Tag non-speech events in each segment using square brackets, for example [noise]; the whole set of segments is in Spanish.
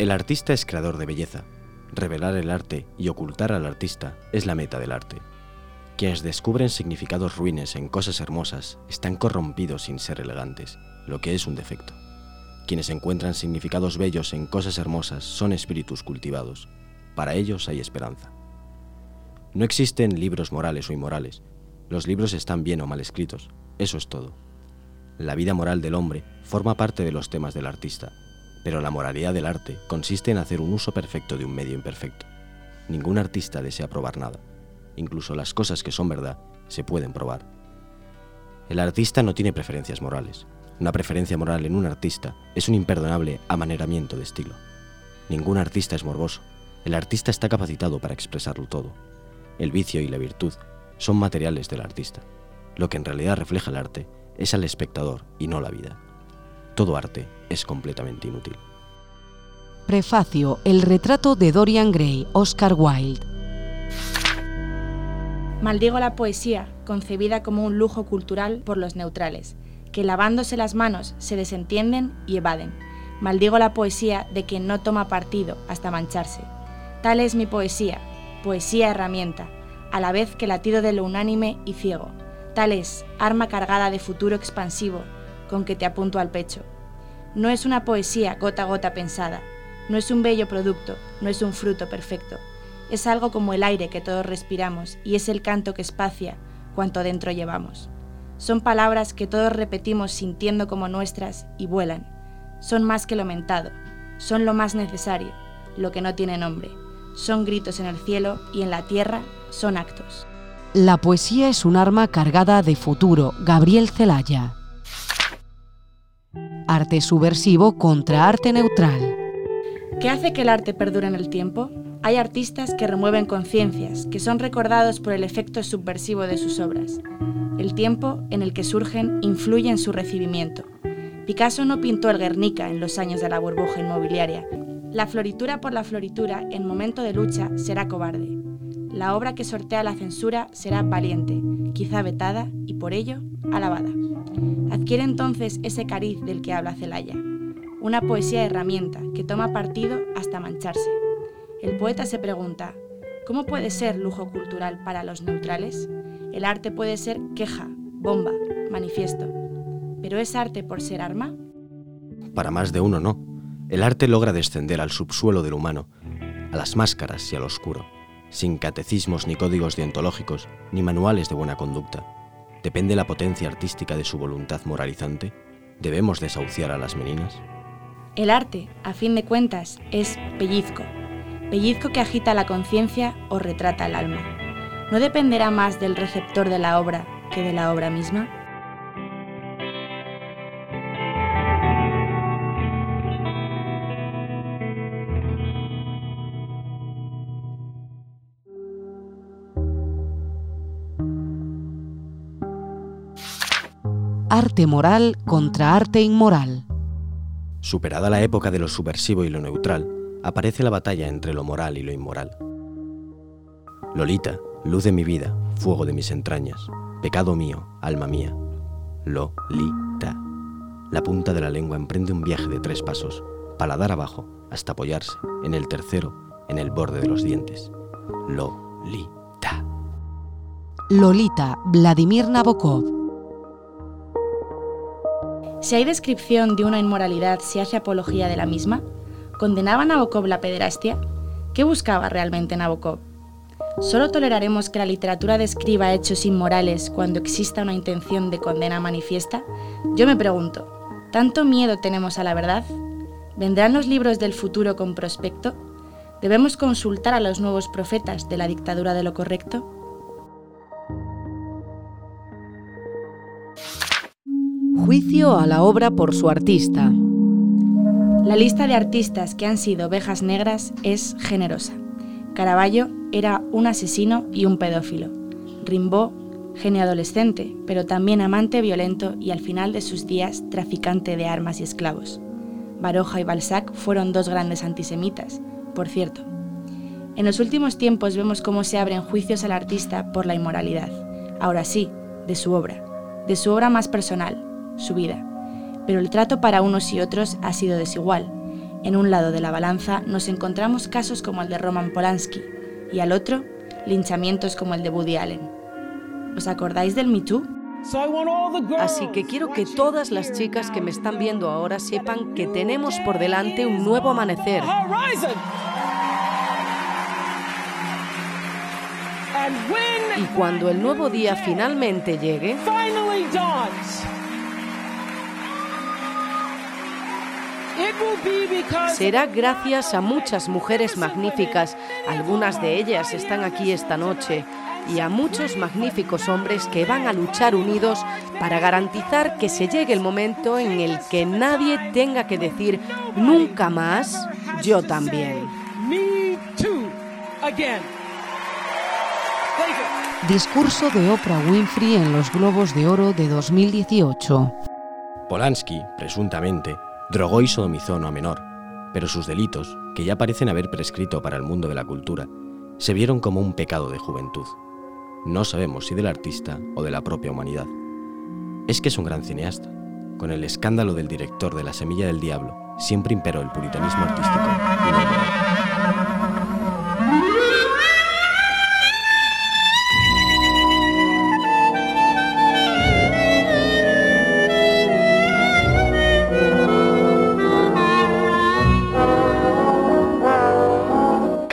El artista es creador de belleza. Revelar el arte y ocultar al artista es la meta del arte. Quienes descubren significados ruines en cosas hermosas están corrompidos sin ser elegantes, lo que es un defecto. Quienes encuentran significados bellos en cosas hermosas son espíritus cultivados. Para ellos hay esperanza. No existen libros morales o inmorales. Los libros están bien o mal escritos. Eso es todo. La vida moral del hombre forma parte de los temas del artista, pero la moralidad del arte consiste en hacer un uso perfecto de un medio imperfecto. Ningún artista desea probar nada. Incluso las cosas que son verdad se pueden probar. El artista no tiene preferencias morales. Una preferencia moral en un artista es un imperdonable amaneramiento de estilo. Ningún artista es morboso. El artista está capacitado para expresarlo todo. El vicio y la virtud son materiales del artista. Lo que en realidad refleja el arte es al espectador y no la vida. Todo arte es completamente inútil. Prefacio, el retrato de Dorian Gray, Oscar Wilde. Maldigo la poesía, concebida como un lujo cultural por los neutrales, que lavándose las manos se desentienden y evaden. Maldigo la poesía de quien no toma partido hasta mancharse. Tal es mi poesía, poesía herramienta, a la vez que latido de lo unánime y ciego. Tal es, arma cargada de futuro expansivo, con que te apunto al pecho. No es una poesía gota a gota pensada, no es un bello producto, no es un fruto perfecto. Es algo como el aire que todos respiramos y es el canto que espacia cuanto dentro llevamos. Son palabras que todos repetimos sintiendo como nuestras y vuelan. Son más que lo mentado, son lo más necesario, lo que no tiene nombre. Son gritos en el cielo y en la tierra son actos. La poesía es un arma cargada de futuro. Gabriel Celaya. Arte subversivo contra arte neutral. ¿Qué hace que el arte perdure en el tiempo? Hay artistas que remueven conciencias, que son recordados por el efecto subversivo de sus obras. El tiempo en el que surgen influye en su recibimiento. Picasso no pintó el Guernica en los años de la burbuja inmobiliaria. La floritura por la floritura en momento de lucha será cobarde. La obra que sortea la censura será valiente, quizá vetada y por ello alabada. Adquiere entonces ese cariz del que habla Celaya, una poesía herramienta que toma partido hasta mancharse. El poeta se pregunta, ¿cómo puede ser lujo cultural para los neutrales? El arte puede ser queja, bomba, manifiesto. ¿Pero es arte por ser arma? Para más de uno no. El arte logra descender al subsuelo del humano, a las máscaras y al oscuro, sin catecismos ni códigos deontológicos, ni manuales de buena conducta. Depende la potencia artística de su voluntad moralizante. ¿Debemos desahuciar a las meninas? El arte, a fin de cuentas, es pellizco. Pellizco que agita la conciencia o retrata el alma ¿no dependerá más del receptor de la obra que de la obra misma? Arte moral contra arte inmoral. Superada la época de lo subversivo y lo neutral, aparece la batalla entre lo moral y lo inmoral. Lolita, luz de mi vida, fuego de mis entrañas, pecado mío, alma mía. Lo, li, ta. La punta de la lengua emprende un viaje de tres pasos, paladar abajo, hasta apoyarse, en el tercero, en el borde de los dientes. Lo, li, ta. Lolita, Vladimir Nabokov. Si hay descripción de una inmoralidad, ¿se hace apología de la misma? ¿Condenaba Nabokov la pederastia? ¿Qué buscaba realmente Nabokov? ¿Solo toleraremos que la literatura describa hechos inmorales cuando exista una intención de condena manifiesta? Yo me pregunto, ¿tanto miedo tenemos a la verdad? ¿Vendrán los libros del futuro con prospecto? ¿Debemos consultar a los nuevos profetas de la dictadura de lo correcto? Juicio a la obra por su artista. La lista de artistas que han sido ovejas negras es generosa. Caravaggio era un asesino y un pedófilo. Rimbaud, genio adolescente, pero también amante violento y al final de sus días traficante de armas y esclavos. Baroja y Balzac fueron dos grandes antisemitas, por cierto. En los últimos tiempos vemos cómo se abren juicios al artista por la inmoralidad, ahora sí, de su obra, de su obra más personal, su vida. Pero el trato para unos y otros ha sido desigual. En un lado de la balanza nos encontramos casos como el de Roman Polanski y al otro, linchamientos como el de Woody Allen. ¿Os acordáis del Me Too? Así que quiero que todas las chicas que me están viendo ahora sepan que tenemos por delante un nuevo amanecer. Y cuando el nuevo día finalmente llegue, será gracias a muchas mujeres magníficas, algunas de ellas están aquí esta noche, y a muchos magníficos hombres que van a luchar unidos para garantizar que se llegue el momento en el que nadie tenga que decir nunca más yo también. Discurso de Oprah Winfrey en los Globos de Oro de 2018. Polanski, presuntamente, drogó y sodomizó no a menor, pero sus delitos, que ya parecen haber prescrito para el mundo de la cultura, se vieron como un pecado de juventud no sabemos si del artista o de la propia humanidad. Es que es un gran cineasta. Con el escándalo del director de La Semilla del Diablo, siempre imperó el puritanismo artístico.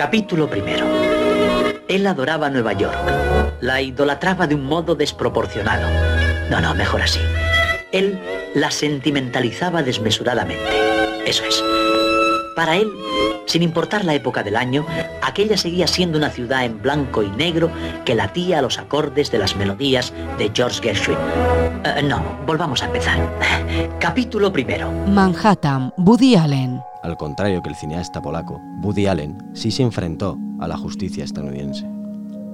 Capítulo primero. Él adoraba Nueva York la idolatraba de un modo desproporcionado. No, no, mejor así. Él la sentimentalizaba desmesuradamente. Eso es. Para él, sin importar la época del año, aquella seguía siendo una ciudad en blanco y negro que latía a los acordes de las melodías de George Gershwin. Eh, no, volvamos a empezar. [laughs] Capítulo primero. Manhattan, Woody Allen. Al contrario que el cineasta polaco, Woody Allen sí se enfrentó a la justicia estadounidense.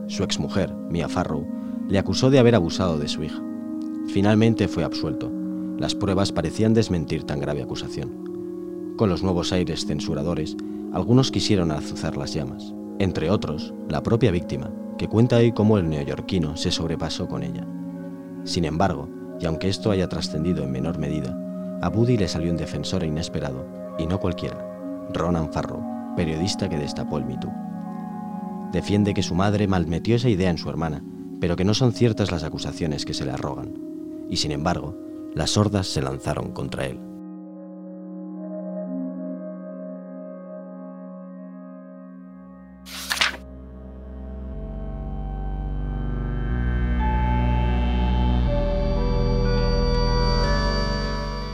Su exmujer, Mia Farrow, le acusó de haber abusado de su hija. Finalmente fue absuelto. Las pruebas parecían desmentir tan grave acusación. Con los nuevos aires censuradores, algunos quisieron azuzar las llamas, entre otros, la propia víctima, que cuenta hoy cómo el neoyorquino se sobrepasó con ella. Sin embargo, y aunque esto haya trascendido en menor medida, a Buddy le salió un defensor inesperado, y no cualquiera, Ronan Farrow, periodista que destapó el Me Defiende que su madre malmetió esa idea en su hermana, pero que no son ciertas las acusaciones que se le arrogan. Y sin embargo, las sordas se lanzaron contra él.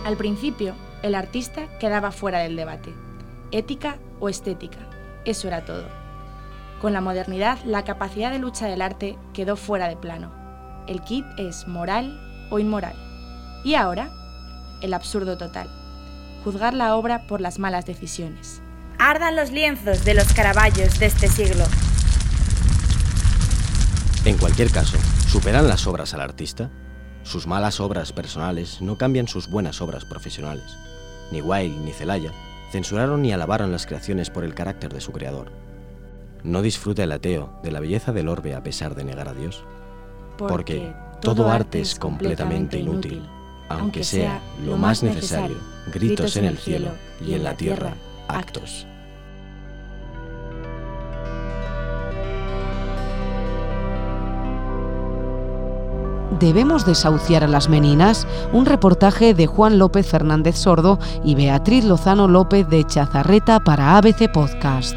Al principio, el artista quedaba fuera del debate. Ética o estética, eso era todo. Con la modernidad, la capacidad de lucha del arte quedó fuera de plano. El kit es moral o inmoral. Y ahora, el absurdo total. Juzgar la obra por las malas decisiones. Ardan los lienzos de los caraballos de este siglo. En cualquier caso, ¿superan las obras al artista? Sus malas obras personales no cambian sus buenas obras profesionales. Ni Wilde ni Celaya censuraron ni alabaron las creaciones por el carácter de su creador. No disfruta el ateo de la belleza del orbe a pesar de negar a Dios. Porque, todo arte es completamente inútil, aunque sea lo más necesario, gritos en el cielo y en la tierra, actos. ¿Debemos desahuciar a las meninas? Un reportaje de Juan López Fernández Sordo y Beatriz Lozano López de Chazarreta para ABC Podcast.